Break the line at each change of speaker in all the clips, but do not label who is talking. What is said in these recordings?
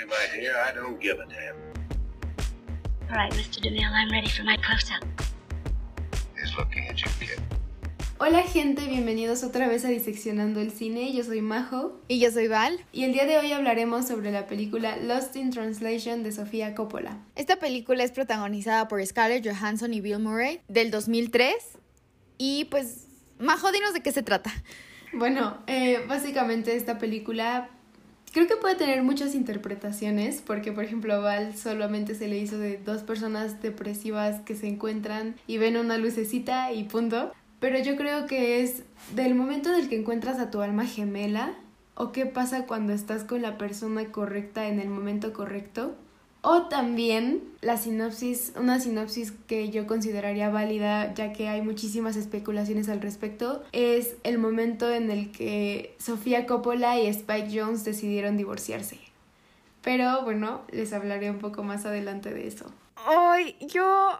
me, my dear, I don't give a damn.
All right, Mr. DeMille, I'm ready for my close-up.
He's looking at you, kid.
Hola gente, bienvenidos otra vez a Diseccionando el Cine. Yo soy Majo
Y yo soy Val.
y el día de hoy hablaremos sobre la película Lost in Translation de Sofía Coppola.
Esta película es protagonizada por Scarlett Johansson y Bill Murray del 2003. Y pues, Majo, dinos de qué se trata.
Bueno, eh, básicamente esta película creo que puede tener muchas interpretaciones porque por ejemplo a Val solamente se le hizo de dos personas depresivas que se encuentran y ven una lucecita y punto. Pero yo creo que es del momento del que encuentras a tu alma gemela o qué pasa cuando estás con la persona correcta en el momento correcto. O también la sinopsis, una sinopsis que yo consideraría válida, ya que hay muchísimas especulaciones al respecto, es el momento en el que Sofía Coppola y Spike Jones decidieron divorciarse. Pero bueno, les hablaré un poco más adelante de eso.
Hoy yo,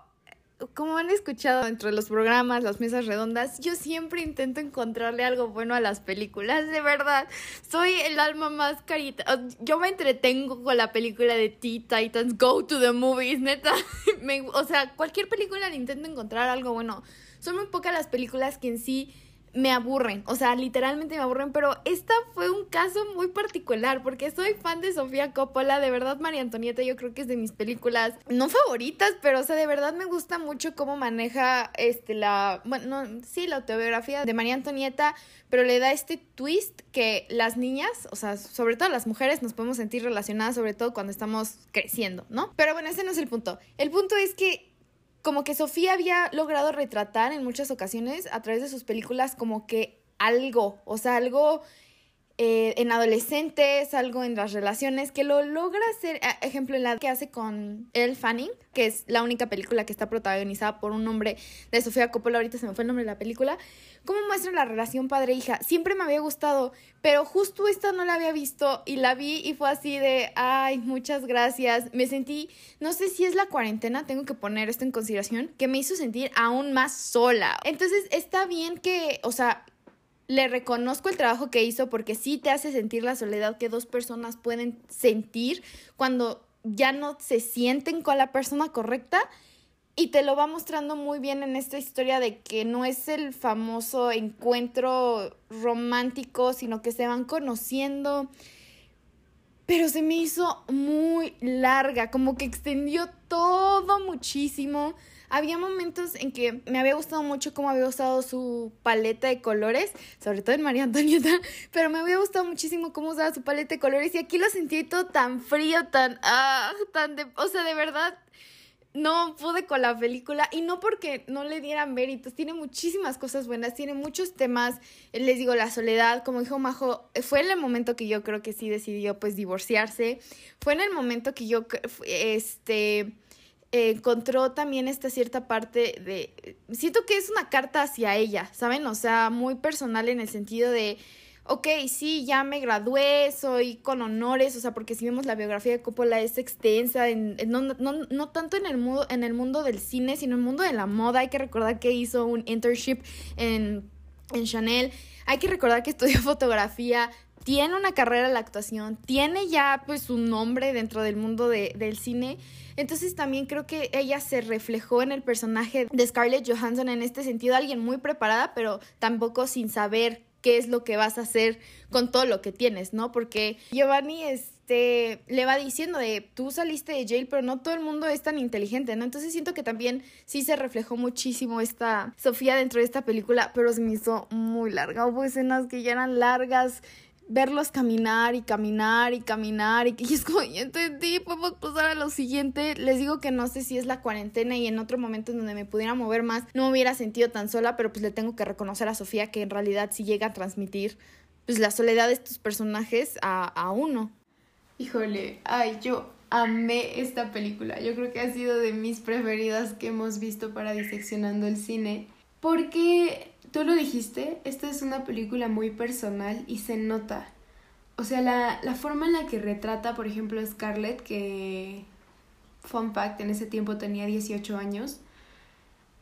como han escuchado entre los programas, las mesas redondas, yo siempre intento encontrarle algo bueno a las películas, de verdad. Soy el alma más carita. Yo me entretengo con la película de Teen Titans, Go to the Movies, neta. Me- o sea, cualquier película intento encontrar algo bueno. Son muy pocas las películas que en sí me aburren, o sea, literalmente me aburren, pero esta fue un caso muy particular porque soy fan de Sofía Coppola, de verdad María Antonieta yo creo que es de mis películas no favoritas, pero o sea, de verdad me gusta mucho cómo maneja este la bueno, no, sí, la autobiografía de María Antonieta, pero le da este twist que las niñas, o sea, sobre todo las mujeres nos podemos sentir relacionadas sobre todo cuando estamos creciendo, ¿no? Pero bueno, ese no es el punto. El punto es que como que Sofía había logrado retratar en muchas ocasiones a través de sus películas como que algo, o sea, algo eh, en adolescentes, algo en las relaciones, que lo logra hacer, a- ejemplo, en la que hace con Elle Fanning, que es la única película que está protagonizada por un hombre de Sofía Coppola, ahorita se me fue el nombre de la película, cómo muestra la relación padre-hija. Siempre me había gustado, pero justo esta no la había visto y la vi y fue así de, ay, muchas gracias. Me sentí, no sé si es la cuarentena, tengo que poner esto en consideración, que me hizo sentir aún más sola. Entonces está bien que, o sea, le reconozco el trabajo que hizo porque sí te hace sentir la soledad que dos personas pueden sentir cuando ya no se sienten con la persona correcta y te lo va mostrando muy bien en esta historia de que no es el famoso encuentro romántico, sino que se van conociendo. Pero se me hizo muy larga, como que extendió todo muchísimo. Había momentos en que me había gustado mucho cómo había usado su paleta de colores, sobre todo en María Antonieta, pero me había gustado muchísimo cómo usaba su paleta de colores y aquí lo sentí todo tan frío, tan, ah, tan de, o sea, de verdad, no pude con la película y no porque no le dieran méritos, tiene muchísimas cosas buenas, tiene muchos temas, eh, les digo, la soledad, como dijo Majo, eh, fue en el momento que yo creo que sí decidió pues divorciarse, fue en el momento que yo, este, eh, encontró también esta cierta parte de, siento que es una carta hacia ella, ¿saben? O sea, muy personal en el sentido de, ok, sí, ya me gradué, soy con honores, o sea, porque si vemos la biografía de Coppola es extensa, en, en- no, no, no tanto en el, mundo, en el mundo del cine, sino en el mundo de la moda. Hay que recordar que hizo un internship en, en Chanel, hay que recordar que estudió fotografía, tiene una carrera en la actuación, tiene ya pues un nombre dentro del mundo de- del cine. Entonces también creo que ella se reflejó en el personaje de Scarlett Johansson en este sentido, alguien muy preparada, pero tampoco sin saber qué es lo que vas a hacer con todo lo que tienes, ¿no? Porque Giovanni este le va diciendo de tú saliste de jail, pero no todo el mundo es tan inteligente, ¿no? Entonces siento que también sí se reflejó muchísimo esta Sofía dentro de esta película, pero se me hizo muy larga. Hubo escenas que ya eran largas, verlos caminar y caminar y caminar y y es como, ya entendí, podemos pasar a lo siguiente. Les digo que no sé si es la cuarentena y en otro momento en donde me pudiera mover más no me hubiera sentido tan sola, pero pues le tengo que reconocer a Sofía que en realidad sí llega a transmitir pues la soledad de estos personajes a, a uno.
Híjole, ay, yo amé esta película. Yo creo que ha sido de mis preferidas que hemos visto para Diseccionando el Cine. Porque, tú lo dijiste, esta es una película muy personal y se nota. O sea, la, la forma en la que retrata, por ejemplo, Scarlett, que, fun fact, en ese tiempo tenía 18 años,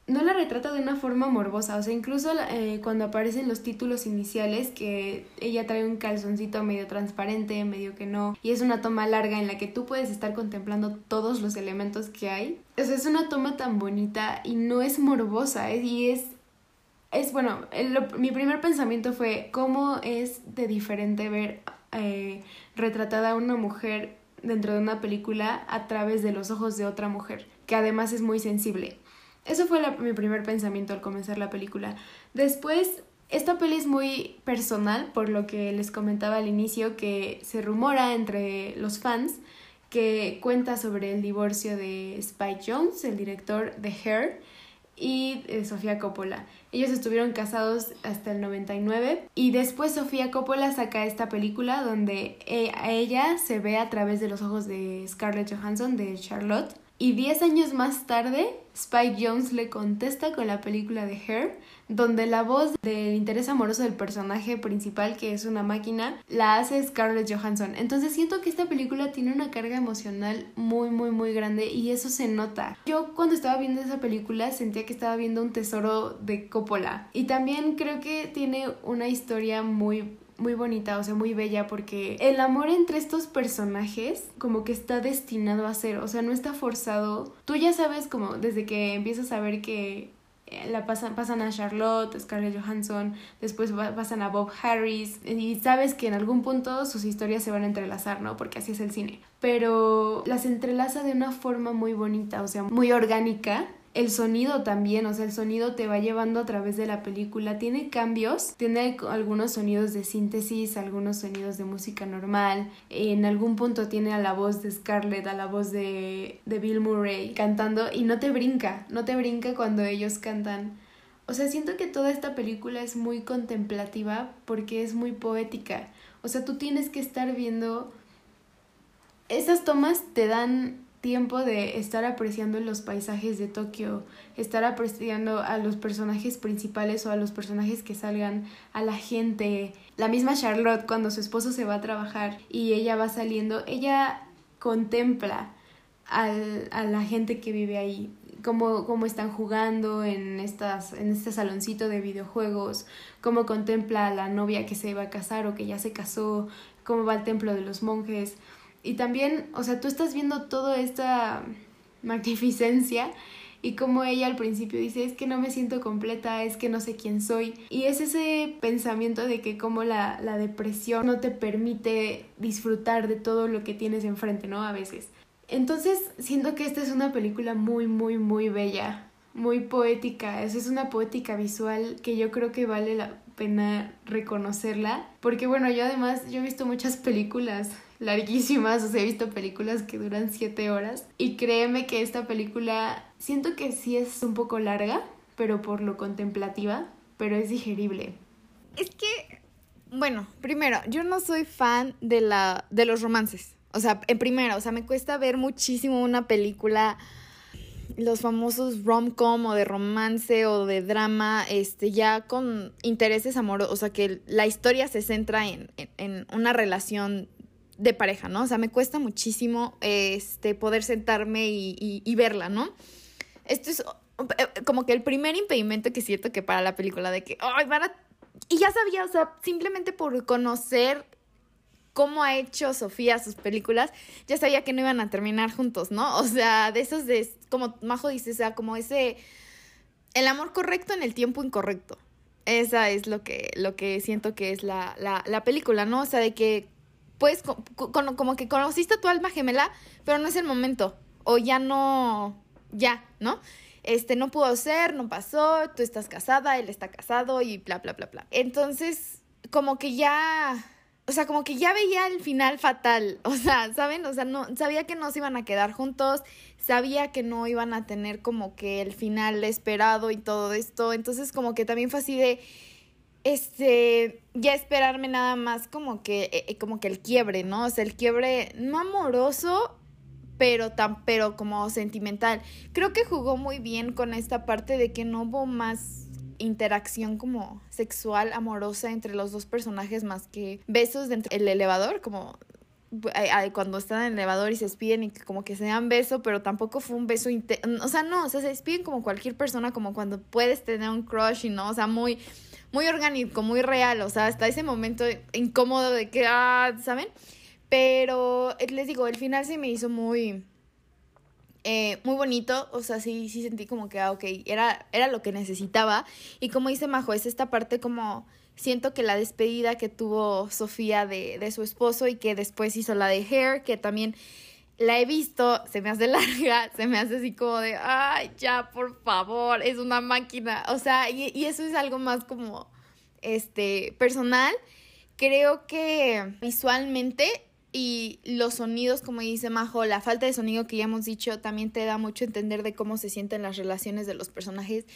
no la retrata de una forma morbosa, o sea, incluso eh, cuando aparecen los títulos iniciales, que ella trae un calzoncito medio transparente, medio que no, y es una toma larga en la que tú puedes estar contemplando todos los elementos que hay. O sea, es una toma tan bonita y no es morbosa, ¿eh? y es... Es bueno, mi primer pensamiento fue cómo es de diferente ver eh, retratada a una mujer dentro de una película a través de los ojos de otra mujer, que además es muy sensible. Eso fue mi primer pensamiento al comenzar la película. Después, esta peli es muy personal, por lo que les comentaba al inicio que se rumora entre los fans que cuenta sobre el divorcio de Spike Jones, el director de Hair, y de Sofía Coppola. Ellos estuvieron casados hasta el 99 y después Sofía Coppola saca esta película donde e, a ella se ve a través de los ojos de Scarlett Johansson, de Charlotte. Y 10 años más tarde, Spike Jones le contesta con la película de Hair, donde la voz del interés amoroso del personaje principal, que es una máquina, la hace Scarlett Johansson. Entonces siento que esta película tiene una carga emocional muy, muy, muy grande y eso se nota. Yo cuando estaba viendo esa película sentía que estaba viendo un tesoro de Coppola. Y también creo que tiene una historia muy muy bonita, o sea, muy bella, porque el amor entre estos personajes como que está destinado a ser, o sea, no está forzado. Tú ya sabes como desde que empiezas a ver que eh, la pasan, pasan a Charlotte, Scarlett Johansson, después pasan a Bob Harris y sabes que en algún punto sus historias se van a entrelazar, ¿no? Porque así es el cine. Pero las entrelaza de una forma muy bonita, o sea, muy orgánica el sonido también, o sea, el sonido te va llevando a través de la película. Tiene cambios, tiene algunos sonidos de síntesis, algunos sonidos de música normal. En algún punto tiene a la voz de Scarlett, a la voz de, de Bill Murray cantando y no te brinca, no te brinca cuando ellos cantan. O sea, siento que toda esta película es muy contemplativa porque es muy poética. O sea, tú tienes que estar viendo... Esas tomas te dan tiempo de estar apreciando los paisajes de Tokio, estar apreciando a los personajes principales o a los personajes que salgan, a la gente. La misma Charlotte cuando su esposo se va a trabajar y ella va saliendo, ella contempla al, a la gente que vive ahí, cómo, cómo están jugando en, estas, en este saloncito de videojuegos, cómo contempla a la novia que se va a casar o que ya se casó, cómo va al templo de los monjes. Y también, o sea, tú estás viendo toda esta magnificencia y como ella al principio dice, es que no me siento completa, es que no sé quién soy. Y es ese pensamiento de que como la, la depresión no te permite disfrutar de todo lo que tienes enfrente, ¿no? A veces. Entonces, siento que esta es una película muy, muy, muy bella, muy poética. Es, es una poética visual que yo creo que vale la pena reconocerla. Porque bueno, yo además, yo he visto muchas películas larguísimas, o sea, he visto películas que duran siete horas y créeme que esta película siento que sí es un poco larga, pero por lo contemplativa, pero es digerible.
Es que, bueno, primero, yo no soy fan de, la, de los romances. O sea, en primero, o sea, me cuesta ver muchísimo una película los famosos rom-com o de romance o de drama, este, ya con intereses amorosos, o sea, que la historia se centra en, en una relación de pareja, ¿no? O sea, me cuesta muchísimo este, poder sentarme y, verla, ¿no? Esto es eh, como que el primer impedimento que siento que para la película de que, ay, van a... Y ya sabía, o sea, simplemente por conocer cómo ha hecho Sofía sus películas, ya sabía que no iban a terminar juntos, ¿no? O sea, de esos de, como Majo dice, o sea, como ese, el amor correcto en el tiempo incorrecto. Esa es lo que, lo que siento que es la, la, la película, ¿no? O sea, de que pues como que conociste a tu alma gemela, pero no es el momento. O ya no, ya, ¿no? Este no pudo ser, no pasó, tú estás casada, él está casado y bla, bla, bla, bla. Entonces, como que ya, o sea, como que ya veía el final fatal, o sea, ¿saben? O sea, no, sabía que no se iban a quedar juntos, sabía que no iban a tener como que el final esperado y todo esto, entonces como que también fue así de este, ya esperarme nada más como que, eh, eh, como que el quiebre, ¿no? O sea, el quiebre no amoroso, pero tan, pero como sentimental. Creo que jugó muy bien con esta parte de que no hubo más interacción como sexual, amorosa entre los dos personajes más que besos dentro del elevador, como cuando están en el elevador y se despiden y como que se dan beso, pero tampoco fue un beso, o sea, no, o sea, se despiden como cualquier persona, como cuando puedes tener un crush y no, o sea, muy, muy orgánico, muy real, o sea, hasta ese momento incómodo de que, ah, ¿saben? Pero eh, les digo, el final se me hizo muy, eh, muy bonito, o sea, sí, sí sentí como que, ah, ok, era, era lo que necesitaba. Y como dice Majo, es esta parte como siento que la despedida que tuvo Sofía de, de su esposo y que después hizo la de Hair, que también la he visto, se me hace larga, se me hace así como de, ay, ya, por favor, es una máquina. O sea, y, y eso es algo más como, este, personal. Creo que visualmente y los sonidos, como dice Majo, la falta de sonido que ya hemos dicho, también te da mucho entender de cómo se sienten las relaciones de los personajes.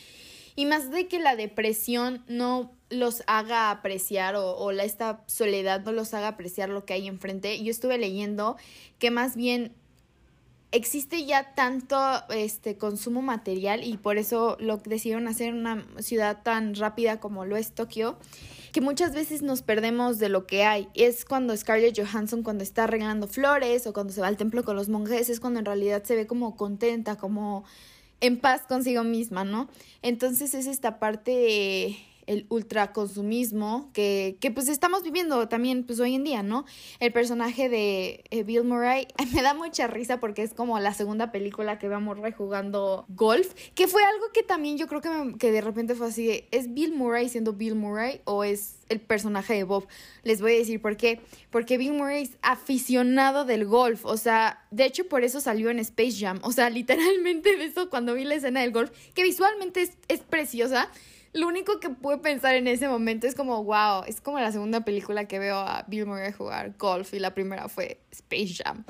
Y más de que la depresión no los haga apreciar o, o la, esta soledad no los haga apreciar lo que hay enfrente. Yo estuve leyendo que más bien existe ya tanto este consumo material y por eso lo decidieron hacer una ciudad tan rápida como lo es Tokio que muchas veces nos perdemos de lo que hay. Es cuando Scarlett Johansson cuando está arreglando flores o cuando se va al templo con los monjes, es cuando en realidad se ve como contenta, como en paz consigo misma, ¿no? Entonces es esta parte de el ultraconsumismo que, que pues estamos viviendo también pues hoy en día, ¿no? El personaje de eh, Bill Murray me da mucha risa porque es como la segunda película que vemos jugando golf, que fue algo que también yo creo que, que de repente fue así, ¿es Bill Murray siendo Bill Murray o es el personaje de Bob? Les voy a decir por qué, porque Bill Murray es aficionado del golf, o sea, de hecho por eso salió en Space Jam, o sea, literalmente de eso cuando vi la escena del golf, que visualmente es, es preciosa, lo único que pude pensar en ese momento es como, wow, es como la segunda película que veo a Bill Murray jugar golf y la primera fue Space Jam,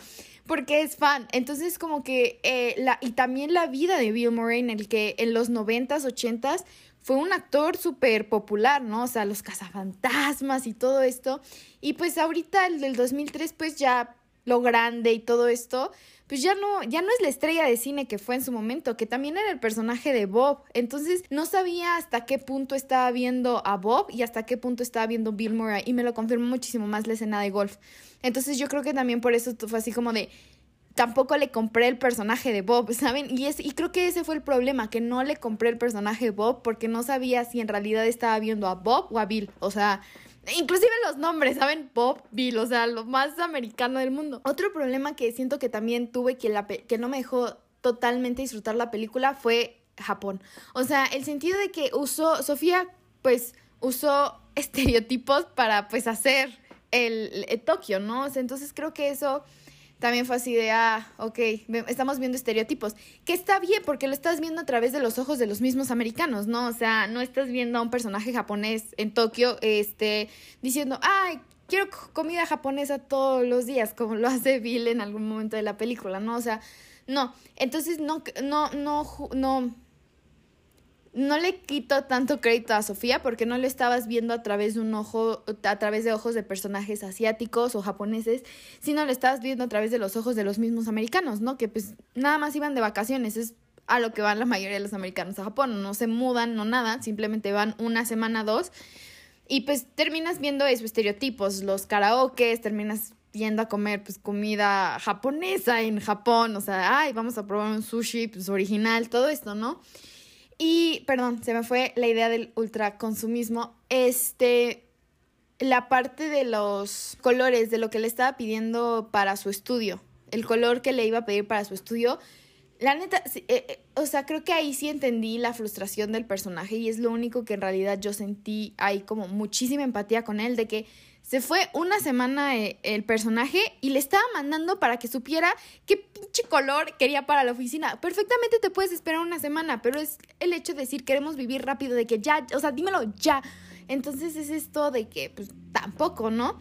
porque es fan. Entonces como que, eh, la, y también la vida de Bill Murray en el que en los 90s, 80s fue un actor súper popular, ¿no? O sea, los cazafantasmas y todo esto. Y pues ahorita el del 2003 pues ya lo grande y todo esto, pues ya no, ya no es la estrella de cine que fue en su momento, que también era el personaje de Bob. Entonces no sabía hasta qué punto estaba viendo a Bob y hasta qué punto estaba viendo Bill Murray. Y me lo confirmó muchísimo más la escena de golf. Entonces yo creo que también por eso fue así como de tampoco le compré el personaje de Bob, ¿saben? Y, es, y creo que ese fue el problema, que no le compré el personaje de Bob porque no sabía si en realidad estaba viendo a Bob o a Bill. O sea, Inclusive los nombres, ¿saben? Bob, Bill, o sea, lo más americano del mundo. Otro problema que siento que también tuve que, la que no me dejó totalmente disfrutar la película fue Japón. O sea, el sentido de que usó, Sofía, pues, usó estereotipos para, pues, hacer el, el Tokio, ¿no? O sea, entonces creo que eso también fue así de, ah, ok, estamos viendo estereotipos, que está bien porque lo estás viendo a través de los ojos de los mismos americanos, ¿no? O sea, no estás viendo a un personaje japonés en Tokio, este, diciendo, ay, quiero comida japonesa todos los días, como lo hace Bill en algún momento de la película, ¿no? O sea, no, entonces no, no, no, no, no le quito tanto crédito a Sofía porque no lo estabas viendo a través de un ojo, a través de ojos de personajes asiáticos o japoneses, sino lo estabas viendo a través de los ojos de los mismos americanos, ¿no? Que pues nada más iban de vacaciones, es a lo que van la mayoría de los americanos a Japón, no se mudan, no nada, simplemente van una semana, dos, y pues terminas viendo esos estereotipos, los karaokes, terminas yendo a comer pues comida japonesa en Japón, o sea, ay, vamos a probar un sushi pues original, todo esto, ¿no? Y, perdón, se me fue la idea del ultraconsumismo. Este, la parte de los colores, de lo que le estaba pidiendo para su estudio, el color que le iba a pedir para su estudio, la neta, eh, eh, o sea, creo que ahí sí entendí la frustración del personaje y es lo único que en realidad yo sentí ahí como muchísima empatía con él, de que se fue una semana eh, el personaje y le estaba mandando para que supiera qué pinche color quería para la oficina. Perfectamente te puedes esperar una semana, pero es el hecho de decir queremos vivir rápido, de que ya, o sea, dímelo ya. Entonces es esto de que, pues tampoco, ¿no?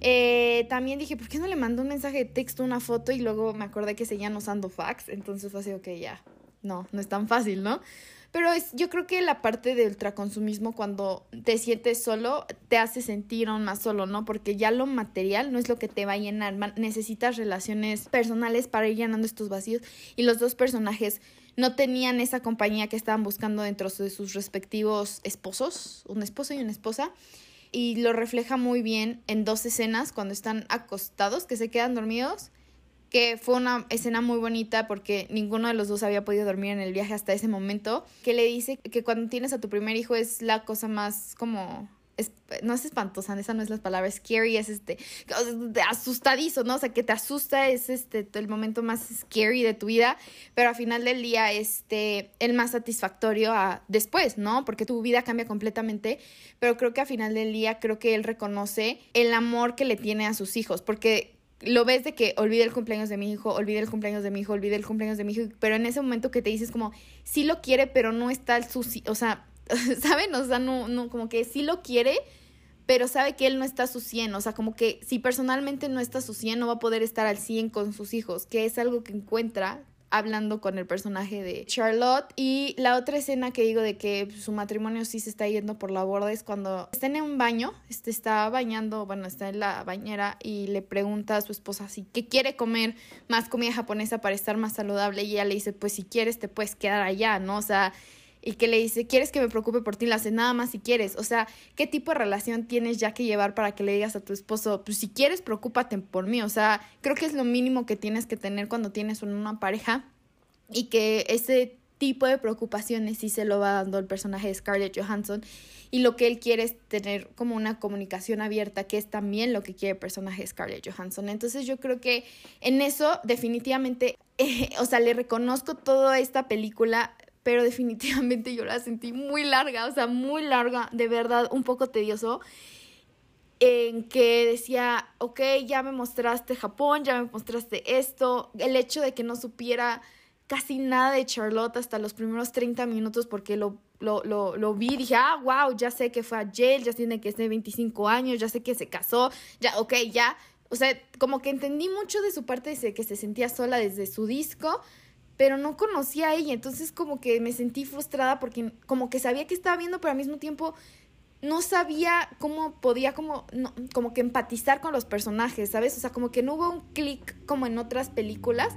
Eh, también dije, ¿por qué no le mandó un mensaje de texto, una foto? Y luego me acordé que seguían usando fax. Entonces fue así, ok, ya. No, no es tan fácil, ¿no? Pero es, yo creo que la parte del ultraconsumismo, cuando te sientes solo, te hace sentir aún más solo, ¿no? Porque ya lo material no es lo que te va a llenar. Necesitas relaciones personales para ir llenando estos vacíos. Y los dos personajes no tenían esa compañía que estaban buscando dentro de sus respectivos esposos, un esposo y una esposa. y lo refleja muy bien en dos escenas cuando están acostados, que se quedan dormidos, que fue una escena muy bonita porque ninguno de los dos había podido dormir en el viaje hasta ese momento, que le dice que cuando tienes a tu primer hijo es la cosa más como no es espantosa, esa no es la palabra, scary es este, asustadizo, ¿no? O sea, que te asusta, es este, el momento más scary de tu vida, pero al final del día, este, el más satisfactorio después, ¿no? Porque tu vida cambia completamente, pero creo que al final del día, creo que él reconoce el amor que le tiene a sus hijos, porque lo ves de que olvide el cumpleaños de mi hijo, olvide el cumpleaños de mi hijo, olvide el cumpleaños de mi hijo, pero en ese momento que te dices como, sí lo quiere, pero no está el sucio, o sea, ¿saben? O sea, no, no, como que sí lo quiere, pero sabe que él no está a su 100, o sea, como que si personalmente no está a su 100, no va a poder estar al 100 con sus hijos, que es algo que encuentra hablando con el personaje de Charlotte. Y la otra escena que digo de que su matrimonio sí se está yendo por la borda es cuando está en un baño, este está bañando, bueno, está en la bañera y le pregunta a su esposa si que quiere comer más comida japonesa para estar más saludable y ella le dice, pues si quieres te puedes quedar allá, ¿no? O sea, y que le dice, ¿quieres que me preocupe por ti? Le hace nada más si quieres. O sea, ¿qué tipo de relación tienes ya que llevar para que le digas a tu esposo, pues si quieres, preocúpate por mí? O sea, creo que es lo mínimo que tienes que tener cuando tienes una pareja y que ese tipo de preocupaciones sí se lo va dando el personaje de Scarlett Johansson y lo que él quiere es tener como una comunicación abierta, que es también lo que quiere el personaje de Scarlett Johansson. Entonces yo creo que en eso definitivamente, o sea, le reconozco toda esta película pero definitivamente yo la sentí muy larga, o sea, muy larga, de verdad, un poco tedioso, en que decía, ok, ya me mostraste Japón, ya me mostraste esto, el hecho de que no supiera casi nada de Charlotte hasta los primeros 30 minutos porque lo, lo, lo, lo vi, dije, ah, wow, ya sé que fue a jail, ya tiene que ser 25 años, ya sé que se casó, ya, ok, ya, o sea, como que entendí mucho de su parte de que se sentía sola desde su disco, pero no conocía a ella, entonces como que me sentí frustrada porque como que sabía que estaba viendo, pero al mismo tiempo no sabía cómo podía como, no, como que empatizar con los personajes, ¿sabes? O sea, como que no hubo un clic como en otras películas.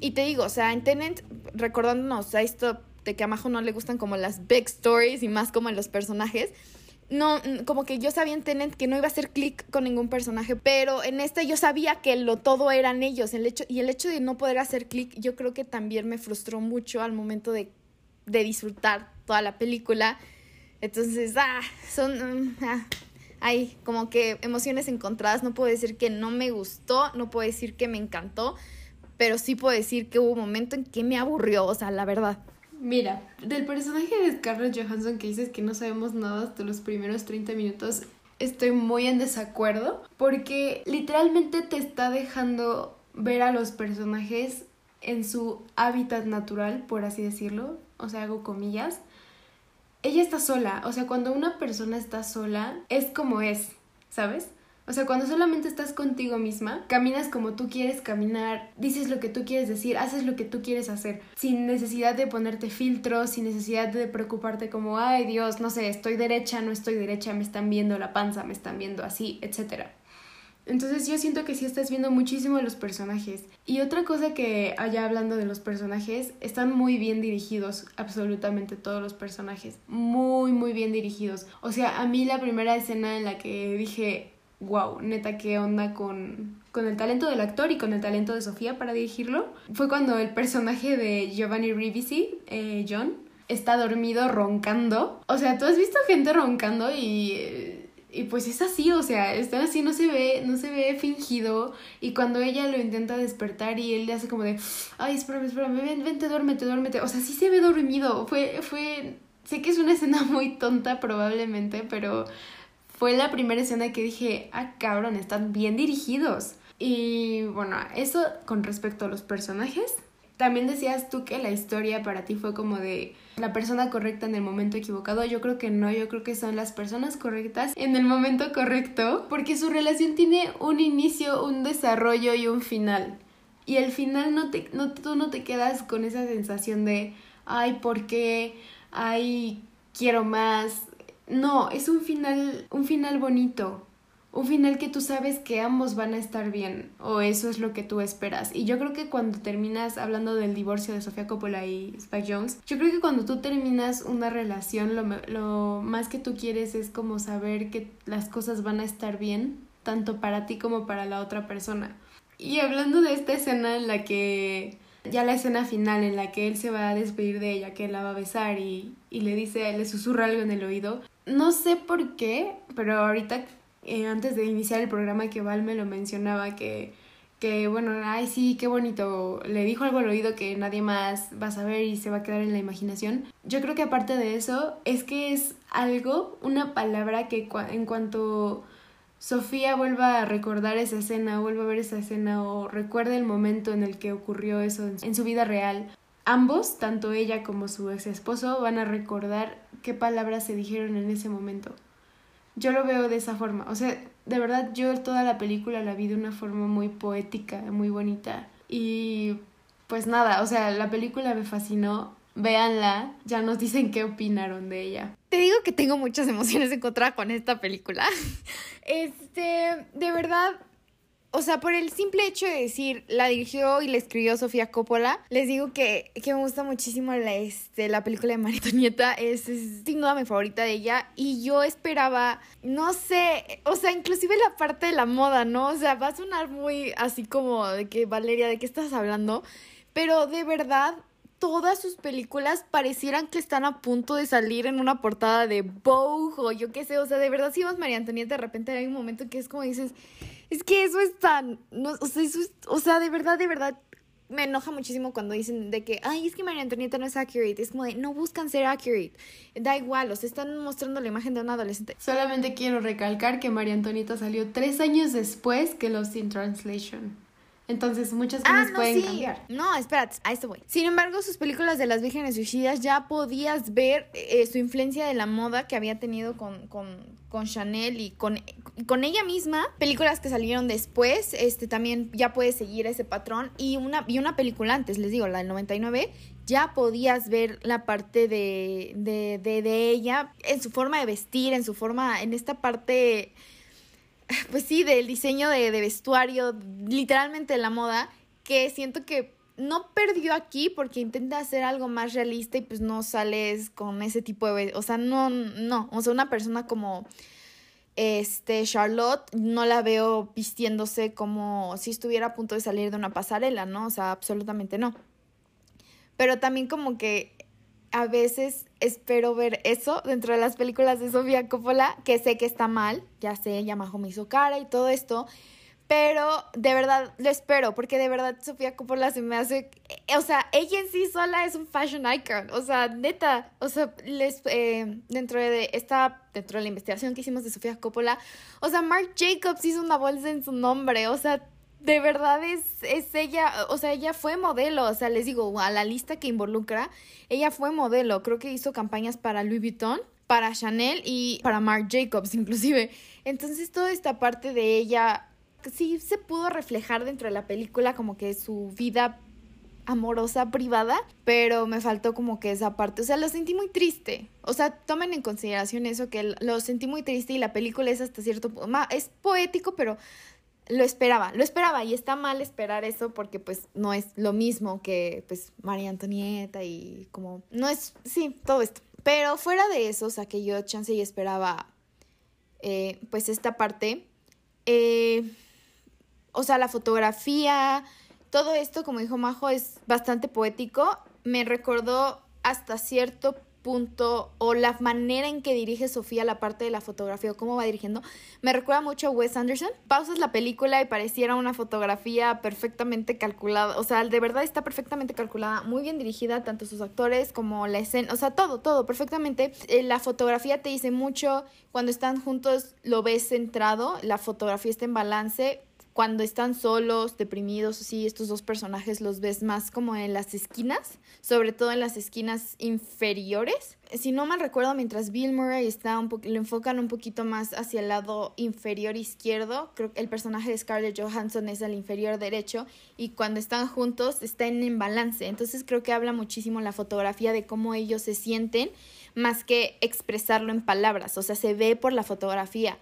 Y te digo, o sea, en Tenant, recordándonos a esto de que a Majo no le gustan como las big stories y más como en los personajes, no, como que yo sabía en Tenet que no iba a hacer clic con ningún personaje, pero en esta yo sabía que lo todo eran ellos, el hecho, y el hecho de no poder hacer clic yo creo que también me frustró mucho al momento de, de disfrutar toda la película. Entonces, ah, son, mm, ah, hay como que emociones encontradas, no puedo decir que no me gustó, no puedo decir que me encantó, pero sí puedo decir que hubo un momento en que me aburrió, o sea, la verdad.
Mira, del personaje de Scarlett Johansson que dices que no sabemos nada hasta los primeros 30 minutos, estoy muy en desacuerdo porque literalmente te está dejando ver a los personajes en su hábitat natural, por así decirlo, o sea, hago comillas. Ella está sola, o sea, cuando una persona está sola, es como es, ¿sabes? O sea, cuando solamente estás contigo misma, caminas como tú quieres caminar, dices lo que tú quieres decir, haces lo que tú quieres hacer, sin necesidad de ponerte filtros, sin necesidad de preocuparte como, ay Dios, no sé, estoy derecha, no estoy derecha, me están viendo la panza, me están viendo así, etc. Entonces yo siento que sí estás viendo muchísimo de los personajes. Y otra cosa que allá hablando de los personajes, están muy bien dirigidos, absolutamente todos los personajes. Muy, muy bien dirigidos. O sea, a mí la primera escena en la que dije, wow, neta, qué onda con, con el talento del actor y con el talento de Sofía para dirigirlo. Fue cuando el personaje de Giovanni Ribisi, eh, John, está dormido roncando. O sea, tú has visto gente roncando y... Y pues es así, o sea, está así, no se ve, no se ve fingido. Y cuando ella lo intenta despertar y él le hace como de, ay, espérame, espérame, ven, vente, duérmete, duérmete. O sea, sí se ve dormido. Fue, fue, sé que es una escena muy tonta probablemente, pero fue la primera escena que dije, ah, cabrón, están bien dirigidos. Y bueno, eso con respecto a los personajes. También decías tú que la historia para ti fue como de la persona correcta en el momento equivocado. Yo creo que no, yo creo que son las personas correctas en el momento correcto, porque su relación tiene un inicio, un desarrollo y un final. Y el final no te, no, tú no te quedas con esa sensación de, ay, ¿por qué? Ay, quiero más, no, es un final, un final bonito. un final que tú sabes que ambos van a estar bien o eso es lo que tú esperas. Y yo creo que cuando terminas hablando del divorcio de Sofía Coppola y Spike Jones, yo creo que cuando tú terminas una relación lo, lo más que tú quieres es como saber que las cosas van a estar bien, tanto para ti como para la otra persona. Y hablando de esta escena en la que ya la escena final en la que él se va a despedir de ella, que la va a besar y, y le dice, le susurra algo en el oído. No sé por qué, pero ahorita eh, antes de iniciar el programa que Val me lo mencionaba, que, que bueno, ay sí, qué bonito, le dijo algo al oído que nadie más va a saber y se va a quedar en la imaginación. Yo creo que aparte de eso, es que es algo, una palabra que en cuanto Sofía vuelva a recordar esa escena, vuelva a ver esa escena o recuerde el momento en el que ocurrió eso en su vida real, ambos, tanto ella como su ex esposo, van a recordar qué palabras se dijeron en ese momento yo lo veo de esa forma. O sea, de verdad yo toda la película la vi de una forma muy poética, muy bonita. Y pues nada, o sea, la película me fascinó. Véanla, ya nos dicen qué opinaron de ella.
Te digo que tengo muchas emociones encontradas con esta película. Este, de verdad, o sea, por el simple hecho de decir, la dirigió y la escribió Sofía Coppola, les digo que, que me gusta muchísimo la, este, la película de Maritonieta, es, es sin duda mi favorita de ella, y yo esperaba, no sé, o sea, inclusive la parte de la moda, ¿no? O sea, va a sonar muy así como de que, Valeria, ¿de qué estás hablando? Pero de verdad, todas sus películas parecieran que están a punto de salir en una portada de Vogue o yo qué sé, o sea, de verdad si vamos María Antonieta, de repente hay un momento que es como dices, es que eso es tan, no, o, sea, eso o sea, de verdad, de verdad, me enoja muchísimo cuando dicen de que, ay, es que María Antonieta no es accurate. Es como de, no buscan ser accurate. Da igual, o sea, están mostrando la imagen de una adolescente.
Solamente quiero recalcar que María Antonieta salió tres años después que Lost in Translation. Entonces muchas cosas ah, no, pueden cambiar.
No, espérate, a esto voy. Sin embargo, sus películas de las vírgenes suicidas ya podías ver eh, su influencia de la moda que había tenido con, con, con Chanel y con, con ella misma. Películas que salieron después, este también ya puedes seguir ese patrón. Y una, y una película antes, les digo, la del 99, ya podías ver la parte de, de, de, de ella en su forma de vestir, en su forma, en esta parte pues sí, del diseño de, vestuario, literalmente de la moda, que siento que no perdió aquí porque intenta hacer algo más realista y pues no sales con ese tipo de... O sea, no, no, o sea, una persona como este Charlotte no la veo vistiéndose como si estuviera a punto de salir de una pasarela, ¿no? O sea, absolutamente no. Pero también como que a veces espero ver eso dentro de las películas de Sofía Coppola, que sé que está mal, ya sé, Yamajo me hizo cara y todo esto, pero de verdad lo espero, porque de verdad Sofía Coppola se me hace, o sea, ella en sí sola es un fashion icon, o sea, neta, o sea, les, eh, dentro de esta, dentro de la investigación que hicimos de Sofía Coppola, o sea, Marc Jacobs hizo una bolsa en su nombre, o sea, de verdad es, es ella, o sea, ella fue modelo, o sea, les digo, a la lista que involucra, ella fue modelo, creo que hizo campañas para Louis Vuitton, para Chanel y para Marc Jacobs inclusive. Entonces toda esta parte de ella sí se pudo reflejar dentro de la película como que su vida amorosa privada, pero me faltó como que esa parte, o sea, lo sentí muy triste. O sea, tomen en consideración eso que lo sentí muy triste y la película es hasta cierto punto, es poético, pero lo esperaba, lo esperaba y está mal esperar eso porque pues no es lo mismo que pues María Antonieta y como no es, sí, todo esto. Pero fuera de eso, o sea que yo chance y esperaba eh, pues esta parte, eh, o sea, la fotografía, todo esto, como dijo Majo, es bastante poético. Me recordó hasta cierto o la manera en que dirige Sofía la parte de la fotografía o cómo va dirigiendo, me recuerda mucho a Wes Anderson. Pausas la película y pareciera una fotografía perfectamente calculada, o sea, de verdad está perfectamente calculada, muy bien dirigida, tanto sus actores como la escena, o sea, todo, todo perfectamente. Eh, la fotografía te dice mucho, cuando están juntos lo ves centrado, la fotografía está en balance, cuando están solos, deprimidos, así, estos dos personajes los ves más como en las esquinas, sobre todo en las esquinas inferiores. Si no mal recuerdo, mientras Bill Murray está un lo enfocan un poquito más hacia el lado inferior izquierdo, creo que el personaje de Scarlett Johansson es al inferior derecho y cuando están juntos están en balance. Entonces creo que habla muchísimo la fotografía de cómo ellos se sienten más que expresarlo en palabras, o sea, se ve por la fotografía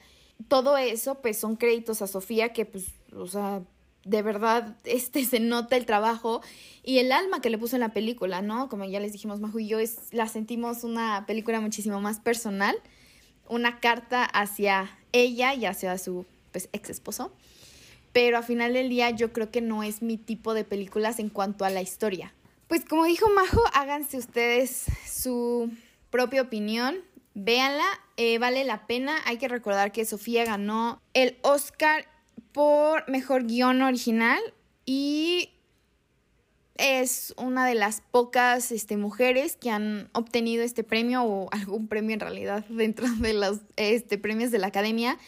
todo eso, pues son créditos a Sofía que, pues, o sea, de verdad, este se nota el trabajo y el alma que le puso en la película, ¿no? Como ya les dijimos, Majo y yo, la sentimos una película muchísimo más personal, una carta hacia ella y hacia su pues, ex esposo. Pero a final del día yo creo que no es mi tipo de películas en cuanto a la historia. Pues como dijo Majo, háganse ustedes su propia opinión, véanla, eh, vale la pena. Hay que recordar que Sofía ganó el Oscar por mejor guion original y es una de las pocas este, mujeres que han obtenido este premio o algún premio en realidad dentro de los este, premios de la academia.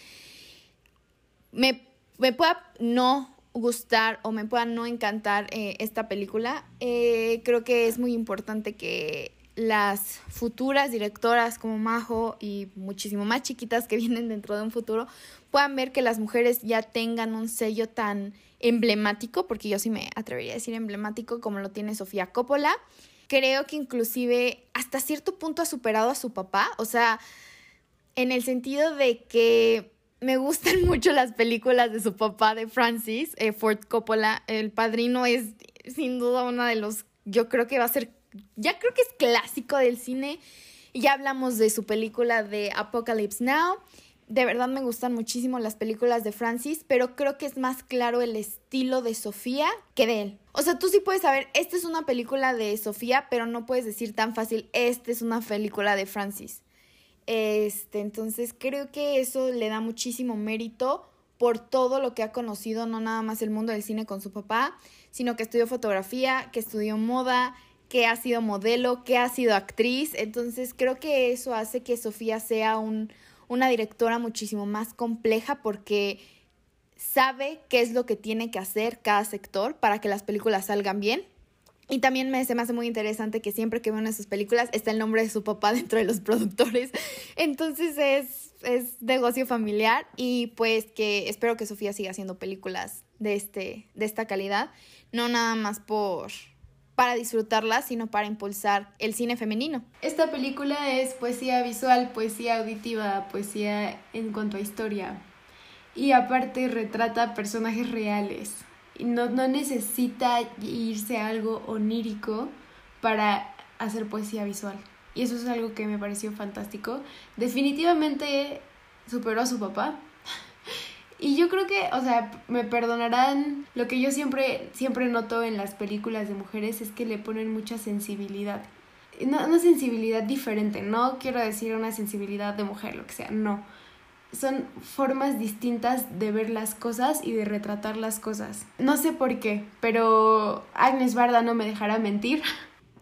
Me, me pueda no gustar o me pueda no encantar eh, esta película, eh, creo que es muy importante que las futuras directoras como Majo y muchísimo más chiquitas que vienen dentro de un futuro puedan ver que las mujeres ya tengan un sello tan emblemático, porque yo sí me atrevería a decir emblemático como lo tiene Sofía Coppola. Creo que inclusive hasta cierto punto ha superado a su papá, o sea, en el sentido de que me gustan mucho las películas de su papá, de Francis eh, Ford Coppola. El padrino es sin duda uno de los, yo creo que va a ser, ya creo que es clásico del cine. Ya hablamos de su película de Apocalypse Now. De verdad me gustan muchísimo las películas de Francis, pero creo que es más claro el estilo de Sofía que de él. O sea, tú sí puedes saber, esta es una película de Sofía, pero no puedes decir tan fácil, esta es una película de Francis. Este, entonces creo que eso le da muchísimo mérito por todo lo que ha conocido, no nada más el mundo del cine con su papá, sino que estudió fotografía, que estudió moda, que ha sido modelo, que ha sido actriz. Entonces creo que eso hace que Sofía sea un, una directora muchísimo más compleja porque sabe qué es lo que tiene que hacer cada sector para que las películas salgan bien y también me, hace muy interesante que siempre que veo una de sus películas está el nombre de su papá dentro de los productores. Entonces es, es negocio familiar y pues que espero que Sofía siga haciendo películas de, este, de esta calidad. No nada más por para disfrutarlas, sino para impulsar el cine femenino.
Esta película es poesía visual, poesía auditiva, poesía en cuanto a historia. Y aparte retrata personajes reales no, no necesita irse a algo onírico para hacer poesía visual. Y eso es algo que me pareció fantástico. Definitivamente superó a su papá. Y yo creo que, o sea, me perdonarán, lo que yo siempre, siempre noto en las películas de mujeres es que le ponen mucha sensibilidad. No, una sensibilidad diferente, no quiero decir una sensibilidad de mujer, lo que sea, no son formas distintas de ver las cosas y de retratar las cosas. No sé por qué, pero Agnes Barda no me dejará mentir.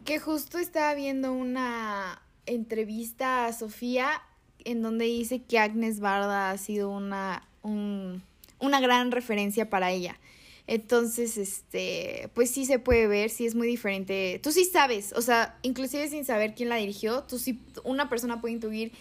Que justo estaba viendo una entrevista a Sofía en donde dice que Agnes Barda ha sido una, una gran referencia para ella. Entonces, este, pues sí se puede ver, sí es muy diferente. Tú sí sabes, o sea, inclusive sin saber quién la dirigió, tú sí, una persona puede intuir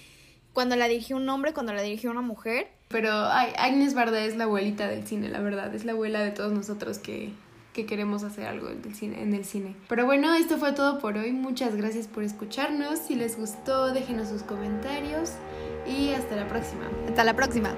cuando la dirigió un hombre, cuando la dirigió una mujer.
Pero ay, Agnes Barda es la abuelita del cine, la verdad, es la abuela de todos nosotros que, que queremos hacer algo en el, cine, en el cine. Pero bueno, esto fue todo por hoy. Muchas gracias por escucharnos. Si les gustó, déjenos sus comentarios y hasta la próxima.
Hasta la próxima.